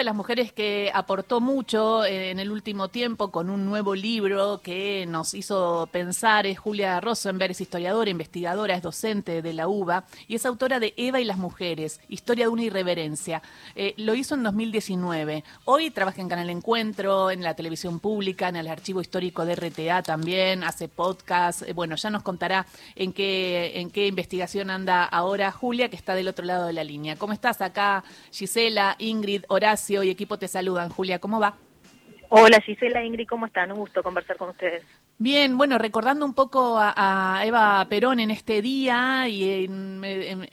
de las mujeres que aportó mucho en el último tiempo con un nuevo libro que nos hizo pensar es Julia Rosenberg, es historiadora, investigadora, es docente de la UBA y es autora de Eva y las mujeres, Historia de una irreverencia. Eh, lo hizo en 2019. Hoy trabaja en Canal Encuentro, en la televisión pública, en el archivo histórico de RTA también, hace podcast. Eh, bueno, ya nos contará en qué, en qué investigación anda ahora Julia, que está del otro lado de la línea. ¿Cómo estás acá, Gisela, Ingrid, Horacio y equipo te saludan? Julia, ¿cómo va? Hola Gisela, Ingrid, ¿cómo están? Un gusto conversar con ustedes. Bien, bueno, recordando un poco a, Eva Perón en este día y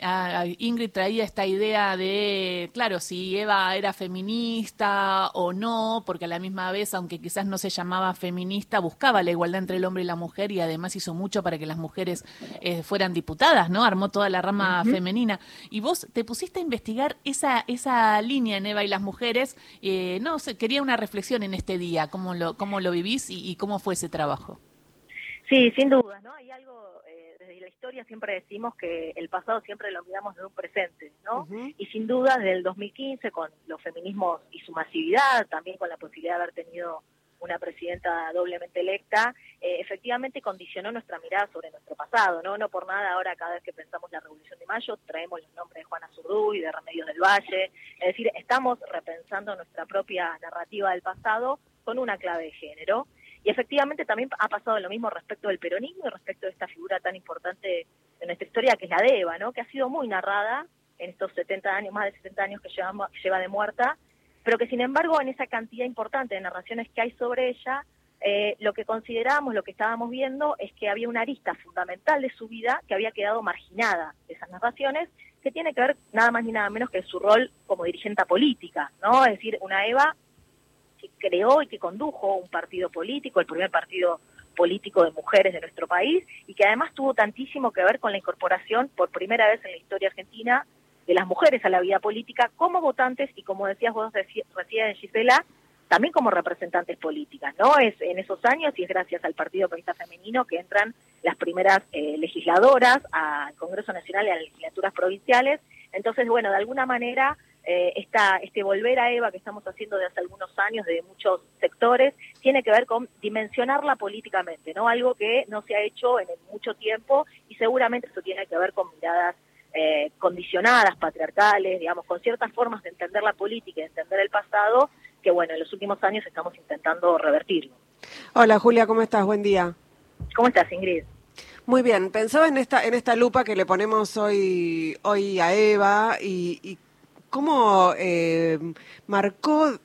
a Ingrid traía esta idea de, claro, si Eva era feminista o no, porque a la misma vez, aunque quizás no se llamaba feminista, buscaba la igualdad entre el hombre y la mujer y además hizo mucho para que las mujeres eh, fueran diputadas, ¿no? Armó toda la rama femenina. Y vos te pusiste a investigar esa, esa línea en Eva y las mujeres. Eh, no quería una reflexión en este día, cómo lo, cómo lo vivís y cómo fue ese trabajo. Sí, sin duda, ¿no? Hay algo, eh, desde la historia siempre decimos que el pasado siempre lo miramos de un presente, ¿no? Y sin duda, desde el 2015, con los feminismos y su masividad, también con la posibilidad de haber tenido una presidenta doblemente electa, eh, efectivamente condicionó nuestra mirada sobre nuestro pasado, ¿no? No por nada ahora cada vez que pensamos la Revolución de Mayo traemos los nombres de Juana Zurduy, de Remedios del Valle, es decir, estamos repensando nuestra propia narrativa del pasado con una clave de género. Y efectivamente también ha pasado lo mismo respecto del peronismo y respecto de esta figura tan importante en nuestra historia que es la de Eva, ¿no? que ha sido muy narrada en estos 70 años, más de 70 años que lleva, lleva de muerta, pero que sin embargo en esa cantidad importante de narraciones que hay sobre ella, eh, lo que considerábamos, lo que estábamos viendo, es que había una arista fundamental de su vida que había quedado marginada de esas narraciones, que tiene que ver nada más ni nada menos que su rol como dirigente política, ¿no? Es decir, una Eva que creó y que condujo un partido político, el primer partido político de mujeres de nuestro país, y que además tuvo tantísimo que ver con la incorporación por primera vez en la historia argentina de las mujeres a la vida política como votantes y como decías vos recién Gisela, también como representantes políticas, ¿no? Es en esos años y es gracias al Partido Periodista Femenino que entran las primeras eh, legisladoras al Congreso Nacional y a las legislaturas provinciales. Entonces, bueno, de alguna manera eh, esta, este volver a Eva que estamos haciendo desde hace algunos años de muchos sectores tiene que ver con dimensionarla políticamente, ¿no? Algo que no se ha hecho en mucho tiempo y seguramente eso tiene que ver con miradas eh, condicionadas, patriarcales, digamos, con ciertas formas de entender la política y de entender el pasado que, bueno, en los últimos años estamos intentando revertirlo. Hola Julia, ¿cómo estás? Buen día. ¿Cómo estás, Ingrid? Muy bien, pensaba en esta en esta lupa que le ponemos hoy hoy a Eva y, y cómo eh, marcó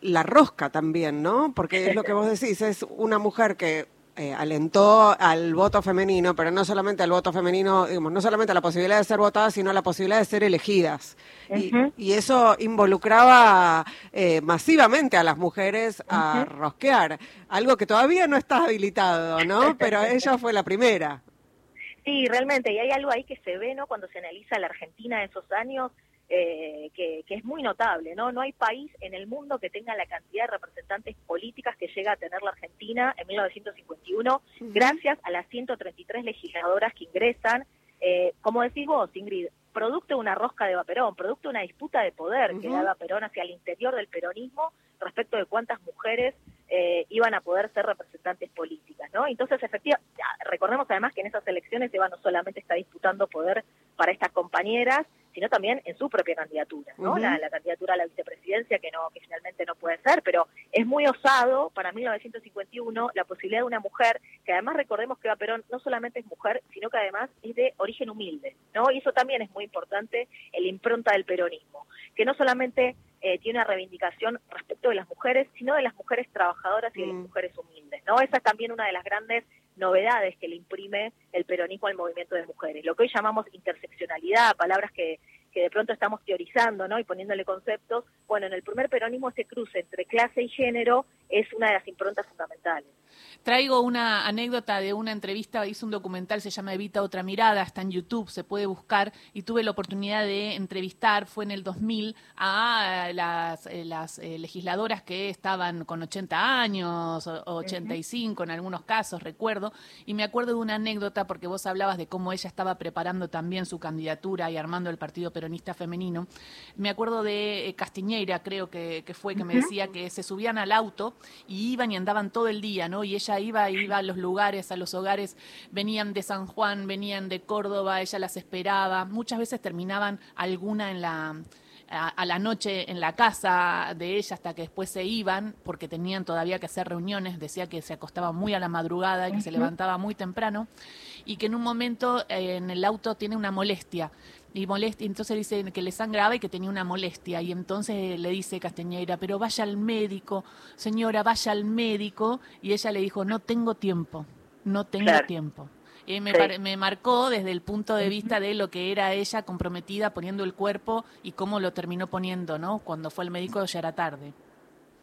la rosca también, ¿no? Porque es lo que vos decís, es una mujer que eh, alentó al voto femenino, pero no solamente al voto femenino, digamos, no solamente a la posibilidad de ser votadas, sino a la posibilidad de ser elegidas. y, eso involucraba eh, masivamente a las mujeres a rosquear, algo que todavía no está habilitado, ¿no? Pero ella fue la primera. Sí, realmente, y hay algo ahí que se ve, ¿no? Cuando se analiza la Argentina de esos años, eh, que, es muy notable, ¿no? No hay país en el mundo que tenga la cantidad de representantes políticas que llega a tener la Argentina en 1951, gracias a las 133 legisladoras que ingresan. Eh, como decís vos, Ingrid, producto de una rosca de Vaperón, producto de una disputa de poder que daba Perón hacia el interior del peronismo respecto de cuántas mujeres eh, iban a poder ser representantes políticas, ¿no? Entonces, efectivamente, recordemos además que en esas elecciones Eva no solamente está disputando poder para estas compañeras, sino también en su propia candidatura, ¿no? la, candidatura a la vicepresidencia que no que finalmente no puede ser, pero es muy osado para 1951 la posibilidad de una mujer que además recordemos que Eva Perón no solamente es mujer, sino que además es de origen humilde, ¿no? Y eso también es muy importante el impronta del peronismo, que no solamente eh, tiene una reivindicación respecto de las mujeres, sino de las mujeres trabajadoras y de las mm. mujeres humildes, ¿no? Esa es también una de las grandes novedades que le imprime el peronismo al movimiento de mujeres. Lo que hoy llamamos interseccionalidad, palabras que, que de pronto estamos teorizando ¿no? y poniéndole conceptos, bueno, en el primer peronismo ese cruce entre clase y género es una de las improntas fundamentales. Traigo una anécdota de una entrevista, hice un documental, se llama Evita otra mirada, está en YouTube, se puede buscar, y tuve la oportunidad de entrevistar, fue en el 2000, a las, eh, las eh, legisladoras que estaban con 80 años, o 85 en algunos casos, recuerdo, y me acuerdo de una anécdota porque vos hablabas de cómo ella estaba preparando también su candidatura y armando el Partido Peronista Femenino. Me acuerdo de eh, Castiñeira, creo que, que fue, que me decía que se subían al auto y iban y andaban todo el día, ¿no? Y ella iba, iba a los lugares, a los hogares, venían de San Juan, venían de Córdoba, ella las esperaba, muchas veces terminaban alguna en la a, la noche en la casa de ella hasta que después se iban porque tenían todavía que hacer reuniones, decía que se acostaba muy a la madrugada y que se levantaba muy temprano y que en un momento eh, en el auto tiene una molestia y molestia, entonces dice que le sangraba y que tenía una molestia y entonces le dice Castañeira, pero vaya al médico, señora, vaya al médico y ella le dijo, no tengo tiempo, no tengo tiempo. Y me, me marcó desde el punto de vista de lo que era ella comprometida poniendo el cuerpo y cómo lo terminó poniendo, ¿no? Cuando fue al médico ya era tarde.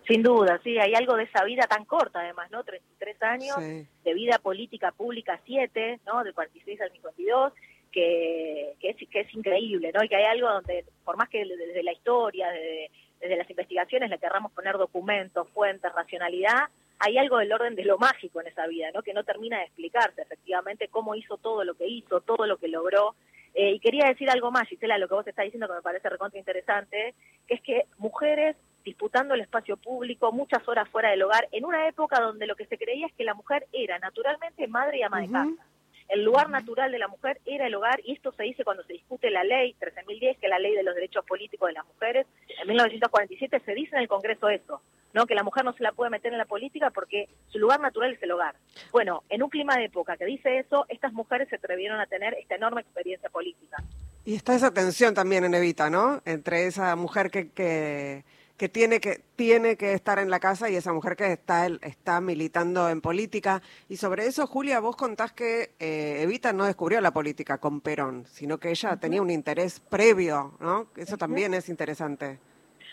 Sin duda, sí, hay algo de esa vida tan corta además, ¿no? 33 años de vida política pública 7, ¿no? De 46 al 52 que, que, es, que es increíble, ¿no? Y que hay algo donde, por más que desde la historia, desde, desde las investigaciones le querramos poner documentos, fuentes, racionalidad, hay algo del orden de lo mágico en esa vida, ¿no? Que no termina de explicarse efectivamente cómo hizo todo lo que hizo, todo lo que logró. Eh, y quería decir algo más, Gisela, lo que vos estás diciendo que me parece recontra interesante, que es que mujeres disputando el espacio público, muchas horas fuera del hogar, en una época donde lo que se creía es que la mujer era naturalmente madre y ama de casa el lugar natural de la mujer era el hogar y esto se dice cuando se discute la ley 13.010, que es la ley de los derechos políticos de las mujeres. En 1947 se dice en el Congreso eso, ¿no? que la mujer no se la puede meter en la política porque su lugar natural es el hogar. Bueno, en un clima de época que dice eso, estas mujeres se atrevieron a tener esta enorme experiencia política. Y está esa tensión también en Evita, ¿no? Entre esa mujer que, que que tiene que tiene que estar en la casa y esa mujer que está está militando en política. Y sobre eso Julia vos contás que eh, Evita no descubrió la política con Perón sino que ella tenía un interés previo no eso también es interesante.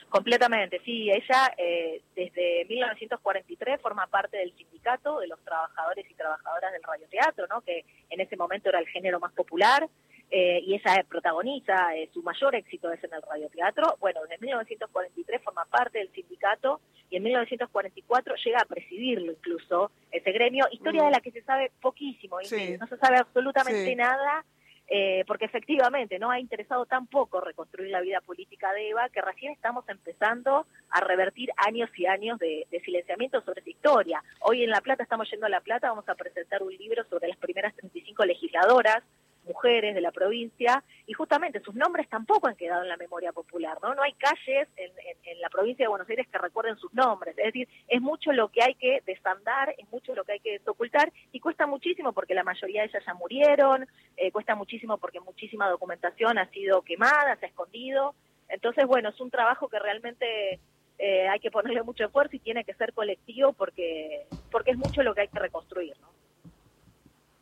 Completamente sí ella eh, desde 1943 forma parte del sindicato de los trabajadores y trabajadoras del radioteatro no que en ese momento era el género más popular eh, y esa protagoniza eh, su mayor éxito es en el radioteatro. Bueno, desde 1943 forma parte del sindicato y en 1944 llega a presidirlo incluso ese gremio, historia de la que se sabe poquísimo, y no se sabe absolutamente nada. Eh, porque efectivamente no ha interesado tan poco reconstruir la vida política de Eva que recién estamos empezando a revertir años y años de, de, silenciamiento sobre esa historia. Hoy en La Plata, estamos yendo a La Plata, vamos a presentar un libro sobre las primeras 35 legisladoras mujeres de la provincia y justamente sus nombres tampoco han quedado en la memoria popular, ¿no? No hay calles en, la provincia de Buenos Aires que recuerden sus nombres, es decir, es mucho lo que hay que desandar, es mucho lo que hay que ocultar y cuesta muchísimo porque la mayoría de ellas ya murieron, eh, cuesta muchísimo porque muchísima documentación ha sido quemada, se ha escondido, entonces bueno, es un trabajo que realmente eh, hay que ponerle mucho esfuerzo y tiene que ser colectivo porque, porque es mucho lo que hay que reconstruir, ¿no?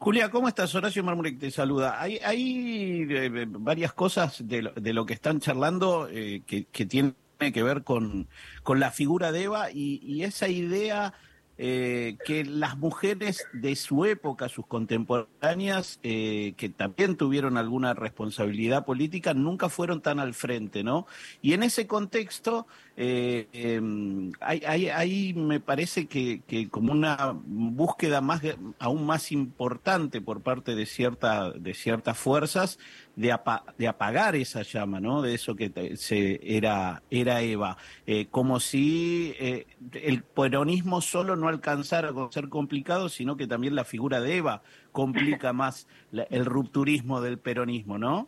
Julia, ¿cómo estás? Horacio Marmurek te saluda. Hay, hay eh, varias cosas de lo, que están charlando eh, que, tienen que ver con, la figura de Eva y, esa idea eh, que las mujeres de su época, sus contemporáneas, eh, que también tuvieron alguna responsabilidad política, nunca fueron tan al frente, ¿no? Y en ese contexto, eh, em, hay, me parece que, que, como una búsqueda más, aún más importante por parte de, cierta, de ciertas fuerzas de, de apagar esa llama, ¿no? De eso que se, era, era Eva. Eh, como si eh, el peronismo solo no alcanzara a ser complicado, sino que también la figura de Eva complica más el rupturismo del peronismo, ¿no?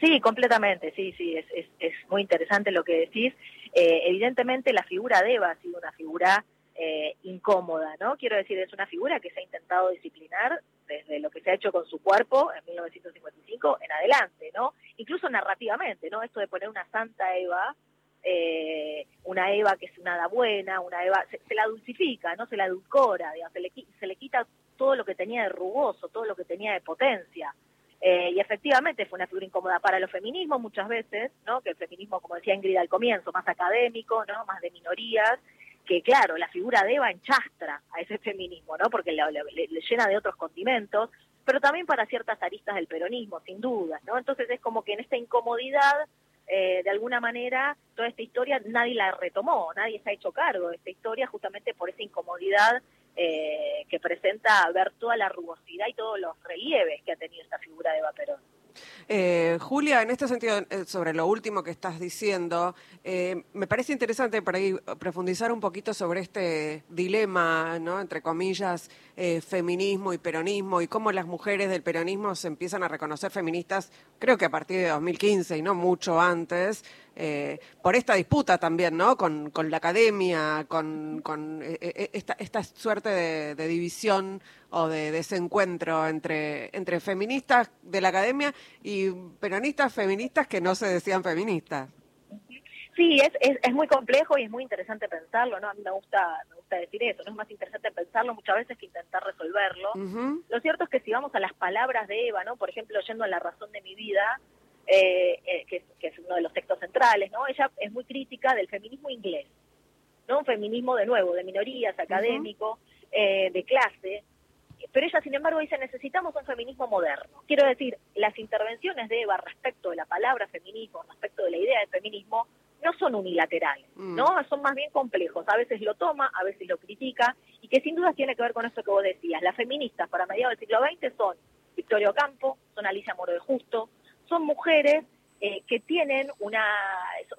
Sí, completamente, sí, sí, es, es, es muy interesante lo que decís. Eh, evidentemente la figura de Eva ha sido una figura eh, incómoda, ¿no? Quiero decir, es una figura que se ha intentado disciplinar desde lo que se ha hecho con su cuerpo en 1955 en adelante, ¿no? Incluso narrativamente, ¿no? Esto de poner una santa Eva, eh, una Eva que es una buena, una Eva, se, la dulcifica, ¿no? Se la edulcora, digamos, se le, se le quita todo lo que tenía de rugoso, todo lo que tenía de potencia. Eh, y efectivamente fue una figura incómoda para los feminismos muchas veces, ¿no? Que el feminismo, como decía Ingrid al comienzo, más académico, ¿no? Más de minorías, que claro, la figura de Eva enchastra a ese feminismo, ¿no? Porque le, le, llena de otros condimentos, pero también para ciertas aristas del peronismo, sin duda, ¿no? Entonces es como que en esta incomodidad, eh, de alguna manera, toda esta historia nadie la retomó, nadie se ha hecho cargo de esta historia justamente por esa incomodidad eh, que presenta ver toda la rugosidad y todos los relieves que ha tenido esta figura de Eva Perón. Eh, Julia, en este sentido, eh, sobre lo último que estás diciendo, eh, me parece interesante para ir profundizar un poquito sobre este dilema, ¿no? entre comillas, feminismo y peronismo, y cómo las mujeres del peronismo se empiezan a reconocer feministas, creo que a partir de 2015 y no mucho antes, por esta disputa también, ¿no? Con, la academia, con, esta, suerte de, división o de desencuentro entre, entre feministas de la academia y peronistas feministas que no se decían feministas. Sí, es, es, es, muy complejo y es muy interesante pensarlo, ¿no? A mí me gusta, me gusta decir eso, ¿no? Es más interesante pensarlo muchas veces que intentar resolverlo. Lo cierto es que si vamos a las palabras de Eva, ¿no? Por ejemplo, yendo a La razón de mi vida, eh, eh, que, es uno de los textos centrales, ¿no? Ella es muy crítica del feminismo inglés, ¿no? Un feminismo, de nuevo, de minorías, académico, eh, de clase, pero ella, sin embargo, dice, necesitamos un feminismo moderno. Quiero decir, las intervenciones de Eva respecto de la palabra feminismo, respecto de la idea de feminismo, no son unilaterales, mm. ¿no? Son más bien complejos. A veces lo toma, a veces lo critica, y que sin duda tiene que ver con eso que vos decías. Las feministas para mediados del siglo XX son Victoria Ocampo, son Alicia Moro de Justo, son mujeres eh, que tienen una,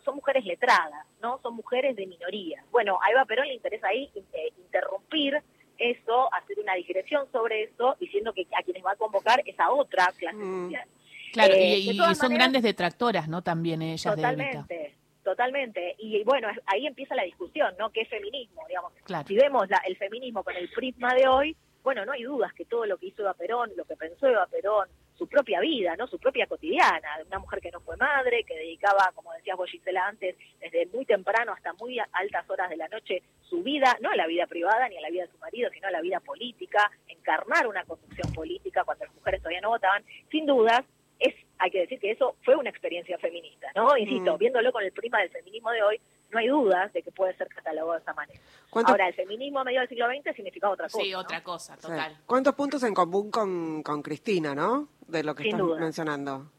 son mujeres letradas, ¿no? Son mujeres de minoría. Bueno, a Eva Perón le interesa ahí eh, interrumpir eso, hacer una digresión sobre eso, diciendo que a quienes va a convocar es a otra clase mm. social. Claro, y, eh, son grandes detractoras, ¿no? También ellas Totalmente, totalmente. Y bueno, ahí empieza la discusión, ¿no? ¿Qué es feminismo? Digamos, si vemos el feminismo con el prisma de hoy, bueno, no hay dudas que todo lo que hizo Eva Perón, lo que pensó Eva Perón, su propia vida, ¿no? Su propia cotidiana, de una mujer que no fue madre, que dedicaba, como decías vos Gisela antes, desde muy temprano hasta muy altas horas de la noche su vida, no a la vida privada ni a la vida de su marido, sino a la vida política, encarnar una conducción política cuando las mujeres todavía no votaban, sin dudas, es, hay que decir que eso fue una experiencia feminista, ¿no? Insisto, mm. viéndolo con el prima del feminismo de hoy, no hay dudas de que puede ser catalogado de esa manera. Ahora, el feminismo a mediados del siglo XX significa otra cosa. Sí, otra cosa, total. ¿Cuántos puntos en común con, con Cristina, no? De lo que estás mencionando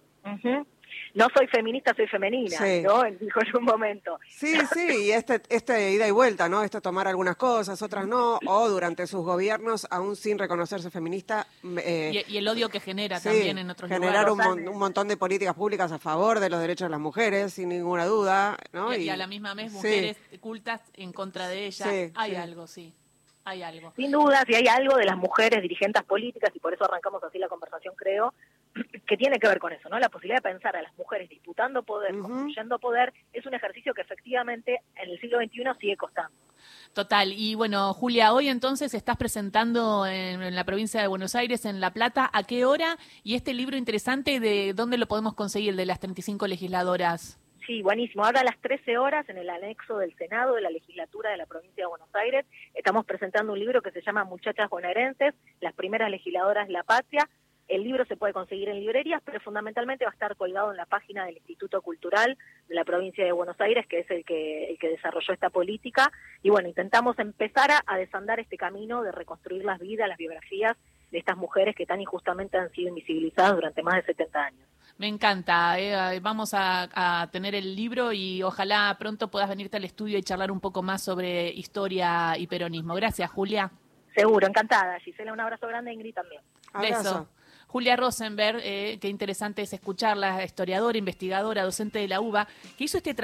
no soy feminista, soy femenina, ¿no? Dijo en un momento. Sí, sí, y este, este ida y vuelta, ¿no? Este tomar algunas cosas, otras no, o durante sus gobiernos, aún sin reconocerse feminista. Eh, y, el odio que genera también en otros generar lugares. Generar un, montón de políticas públicas a favor de los derechos de las mujeres, sin ninguna duda, ¿no? Y, a la misma vez mujeres cultas en contra de ellas. Hay algo, sí. Hay algo. Sin duda, si hay algo de las mujeres dirigentes políticas, y por eso arrancamos así la conversación, creo, que tiene que ver con eso, ¿no? La posibilidad de pensar a las mujeres disputando poder, construyendo poder, es un ejercicio que efectivamente en el siglo XXI sigue costando. Total. Y bueno, Julia, hoy entonces estás presentando en, la provincia de Buenos Aires, en La Plata, ¿a qué hora? Y este libro interesante, ¿de dónde lo podemos conseguir, de las 35 legisladoras? Sí, buenísimo. Ahora a las 13 horas, en el anexo del Senado de la legislatura de la provincia de Buenos Aires, estamos presentando un libro que se llama Muchachas bonaerenses, las primeras legisladoras de la patria, el libro se puede conseguir en librerías, pero fundamentalmente va a estar colgado en la página del Instituto Cultural de la provincia de Buenos Aires, que es el que, el que desarrolló esta política. Y bueno, intentamos empezar a, desandar este camino de reconstruir las vidas, las biografías de estas mujeres que tan injustamente han sido invisibilizadas durante más de 70 años. Me encanta. Eh, vamos a, tener el libro y ojalá pronto puedas venirte al estudio y charlar un poco más sobre historia y peronismo. Gracias, Julia. Seguro, encantada. Gisela, un abrazo grande, Ingrid también. Beso. Julia Rosenberg, eh, qué interesante es escucharla, historiadora, investigadora, docente de la UBA, que hizo este trabajo